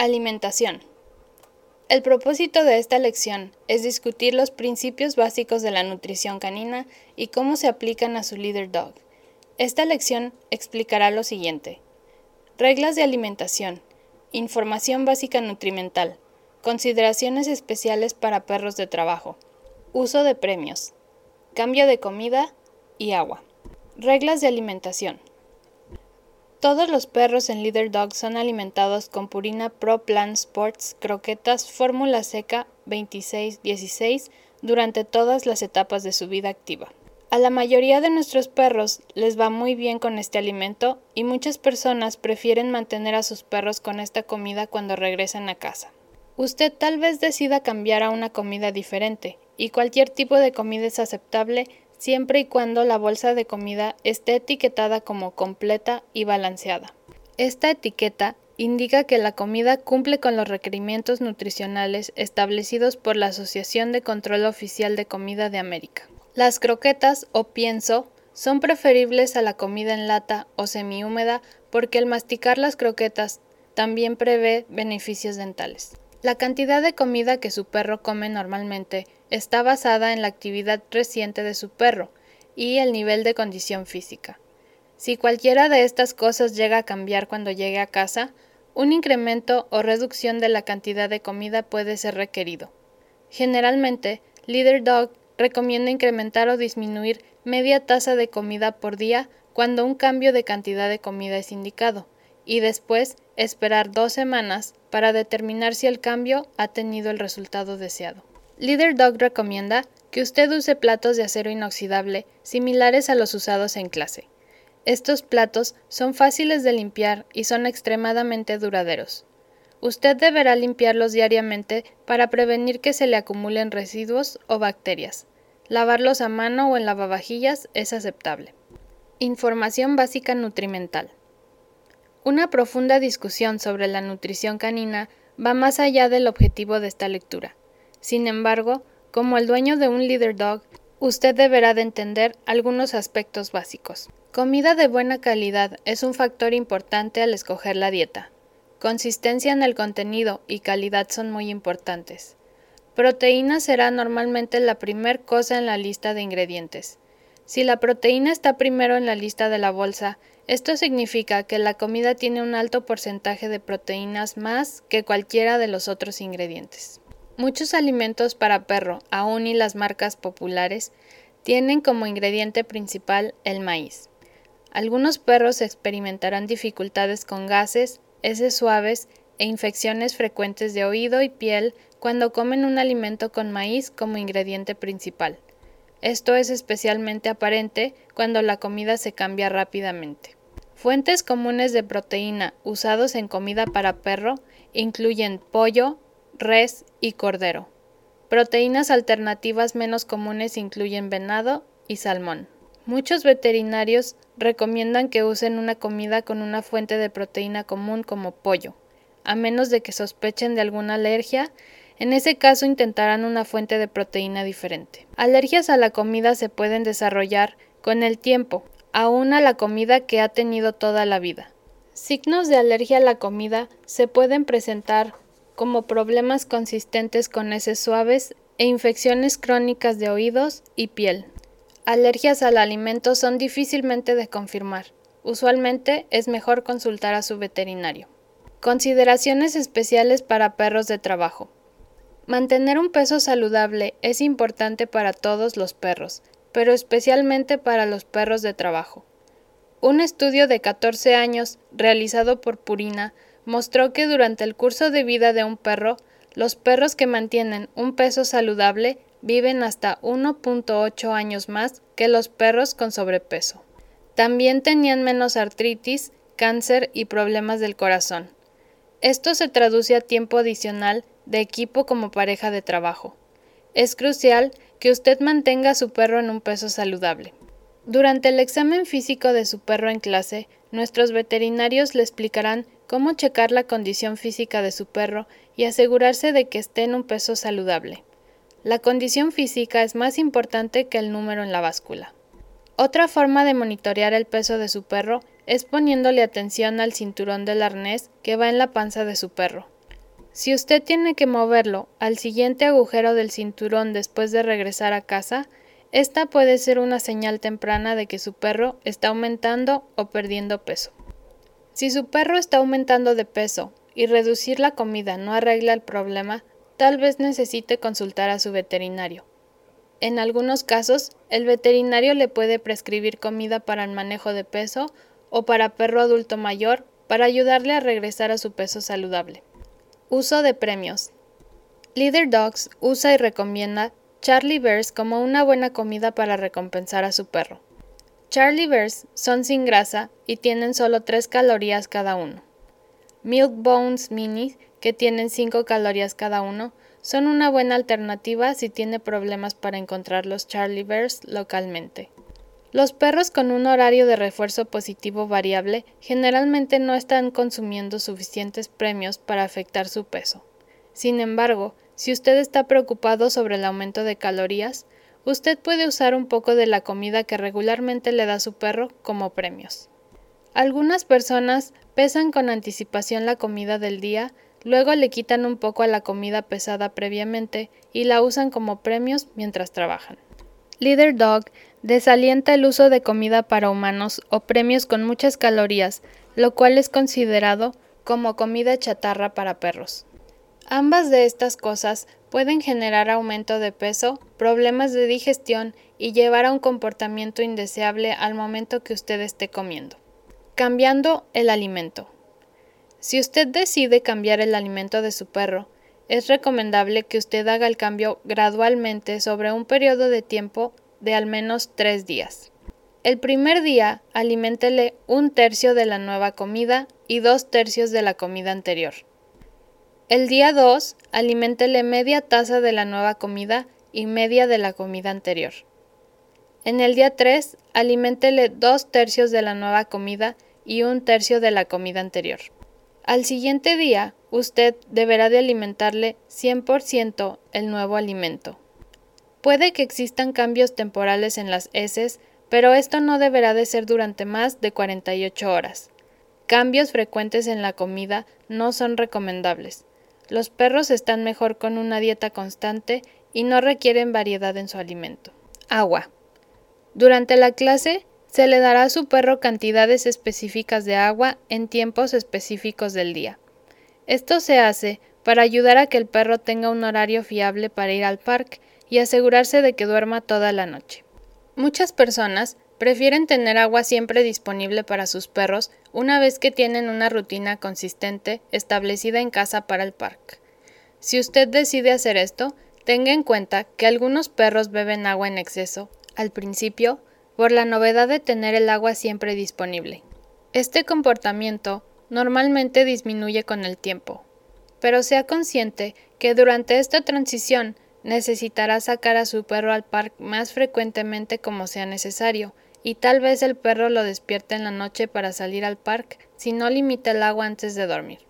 Alimentación. El propósito de esta lección es discutir los principios básicos de la nutrición canina y cómo se aplican a su leader dog. Esta lección explicará lo siguiente. Reglas de alimentación. Información básica nutrimental. Consideraciones especiales para perros de trabajo. Uso de premios. Cambio de comida y agua. Reglas de alimentación. Todos los perros en Leader Dog son alimentados con Purina Pro Plan Sports croquetas fórmula seca 26-16 durante todas las etapas de su vida activa. A la mayoría de nuestros perros les va muy bien con este alimento y muchas personas prefieren mantener a sus perros con esta comida cuando regresan a casa. Usted tal vez decida cambiar a una comida diferente y cualquier tipo de comida es aceptable siempre y cuando la bolsa de comida esté etiquetada como completa y balanceada. Esta etiqueta indica que la comida cumple con los requerimientos nutricionales establecidos por la Asociación de Control Oficial de Comida de América. Las croquetas o pienso son preferibles a la comida en lata o semihúmeda porque el masticar las croquetas también prevé beneficios dentales. La cantidad de comida que su perro come normalmente está basada en la actividad reciente de su perro y el nivel de condición física. Si cualquiera de estas cosas llega a cambiar cuando llegue a casa, un incremento o reducción de la cantidad de comida puede ser requerido. Generalmente, Leader Dog recomienda incrementar o disminuir media taza de comida por día cuando un cambio de cantidad de comida es indicado, y después esperar dos semanas para determinar si el cambio ha tenido el resultado deseado. Leader Dog recomienda que usted use platos de acero inoxidable similares a los usados en clase. Estos platos son fáciles de limpiar y son extremadamente duraderos. Usted deberá limpiarlos diariamente para prevenir que se le acumulen residuos o bacterias. Lavarlos a mano o en lavavajillas es aceptable. Información básica nutrimental. Una profunda discusión sobre la nutrición canina va más allá del objetivo de esta lectura. Sin embargo, como el dueño de un leader dog, usted deberá de entender algunos aspectos básicos. Comida de buena calidad es un factor importante al escoger la dieta. Consistencia en el contenido y calidad son muy importantes. Proteína será normalmente la primer cosa en la lista de ingredientes. Si la proteína está primero en la lista de la bolsa, esto significa que la comida tiene un alto porcentaje de proteínas más que cualquiera de los otros ingredientes. Muchos alimentos para perro, aún y las marcas populares, tienen como ingrediente principal el maíz. Algunos perros experimentarán dificultades con gases, heces suaves e infecciones frecuentes de oído y piel cuando comen un alimento con maíz como ingrediente principal. Esto es especialmente aparente cuando la comida se cambia rápidamente. Fuentes comunes de proteína usados en comida para perro incluyen pollo, res y cordero. Proteínas alternativas menos comunes incluyen venado y salmón. Muchos veterinarios recomiendan que usen una comida con una fuente de proteína común como pollo, a menos de que sospechen de alguna alergia, en ese caso intentarán una fuente de proteína diferente. Alergias a la comida se pueden desarrollar con el tiempo, aún a la comida que ha tenido toda la vida. Signos de alergia a la comida se pueden presentar como problemas consistentes con heces suaves e infecciones crónicas de oídos y piel. Alergias al alimento son difícilmente de confirmar. Usualmente es mejor consultar a su veterinario. Consideraciones especiales para perros de trabajo. Mantener un peso saludable es importante para todos los perros, pero especialmente para los perros de trabajo. Un estudio de 14 años realizado por Purina mostró que durante el curso de vida de un perro, los perros que mantienen un peso saludable viven hasta 1.8 años más que los perros con sobrepeso. También tenían menos artritis, cáncer y problemas del corazón. Esto se traduce a tiempo adicional de equipo como pareja de trabajo. Es crucial que usted mantenga a su perro en un peso saludable. Durante el examen físico de su perro en clase, nuestros veterinarios le explicarán cómo checar la condición física de su perro y asegurarse de que esté en un peso saludable. La condición física es más importante que el número en la báscula. Otra forma de monitorear el peso de su perro es poniéndole atención al cinturón del arnés que va en la panza de su perro. Si usted tiene que moverlo al siguiente agujero del cinturón después de regresar a casa, esta puede ser una señal temprana de que su perro está aumentando o perdiendo peso. Si su perro está aumentando de peso y reducir la comida no arregla el problema, tal vez necesite consultar a su veterinario. En algunos casos, el veterinario le puede prescribir comida para el manejo de peso o para perro adulto mayor para ayudarle a regresar a su peso saludable. Uso de premios. Leader Dogs usa y recomienda Charlie Bears como una buena comida para recompensar a su perro. Charlie Bears son sin grasa y tienen solo 3 calorías cada uno. Milk Bones Mini, que tienen 5 calorías cada uno, son una buena alternativa si tiene problemas para encontrar los Charlie Bears localmente. Los perros con un horario de refuerzo positivo variable generalmente no están consumiendo suficientes premios para afectar su peso. Sin embargo, si usted está preocupado sobre el aumento de calorías, usted puede usar un poco de la comida que regularmente le da su perro como premios. Algunas personas pesan con anticipación la comida del día, luego le quitan un poco a la comida pesada previamente y la usan como premios mientras trabajan. Leader Dog desalienta el uso de comida para humanos o premios con muchas calorías, lo cual es considerado como comida chatarra para perros. Ambas de estas cosas pueden generar aumento de peso, problemas de digestión y llevar a un comportamiento indeseable al momento que usted esté comiendo. Cambiando el alimento. Si usted decide cambiar el alimento de su perro, es recomendable que usted haga el cambio gradualmente sobre un periodo de tiempo de al menos tres días. El primer día, aliméntele un tercio de la nueva comida y dos tercios de la comida anterior. El día 2, aliméntele media taza de la nueva comida y media de la comida anterior. En el día 3, aliméntele dos tercios de la nueva comida y un tercio de la comida anterior. Al siguiente día, usted deberá de alimentarle 100% el nuevo alimento. Puede que existan cambios temporales en las heces, pero esto no deberá de ser durante más de 48 horas. Cambios frecuentes en la comida no son recomendables. Los perros están mejor con una dieta constante y no requieren variedad en su alimento. Agua. Durante la clase se le dará a su perro cantidades específicas de agua en tiempos específicos del día. Esto se hace para ayudar a que el perro tenga un horario fiable para ir al parque y asegurarse de que duerma toda la noche. Muchas personas prefieren tener agua siempre disponible para sus perros una vez que tienen una rutina consistente establecida en casa para el parque. Si usted decide hacer esto, tenga en cuenta que algunos perros beben agua en exceso, al principio, por la novedad de tener el agua siempre disponible. Este comportamiento normalmente disminuye con el tiempo, pero sea consciente que durante esta transición necesitará sacar a su perro al parque más frecuentemente como sea necesario, y tal vez el perro lo despierte en la noche para salir al parque si no limita el agua antes de dormir.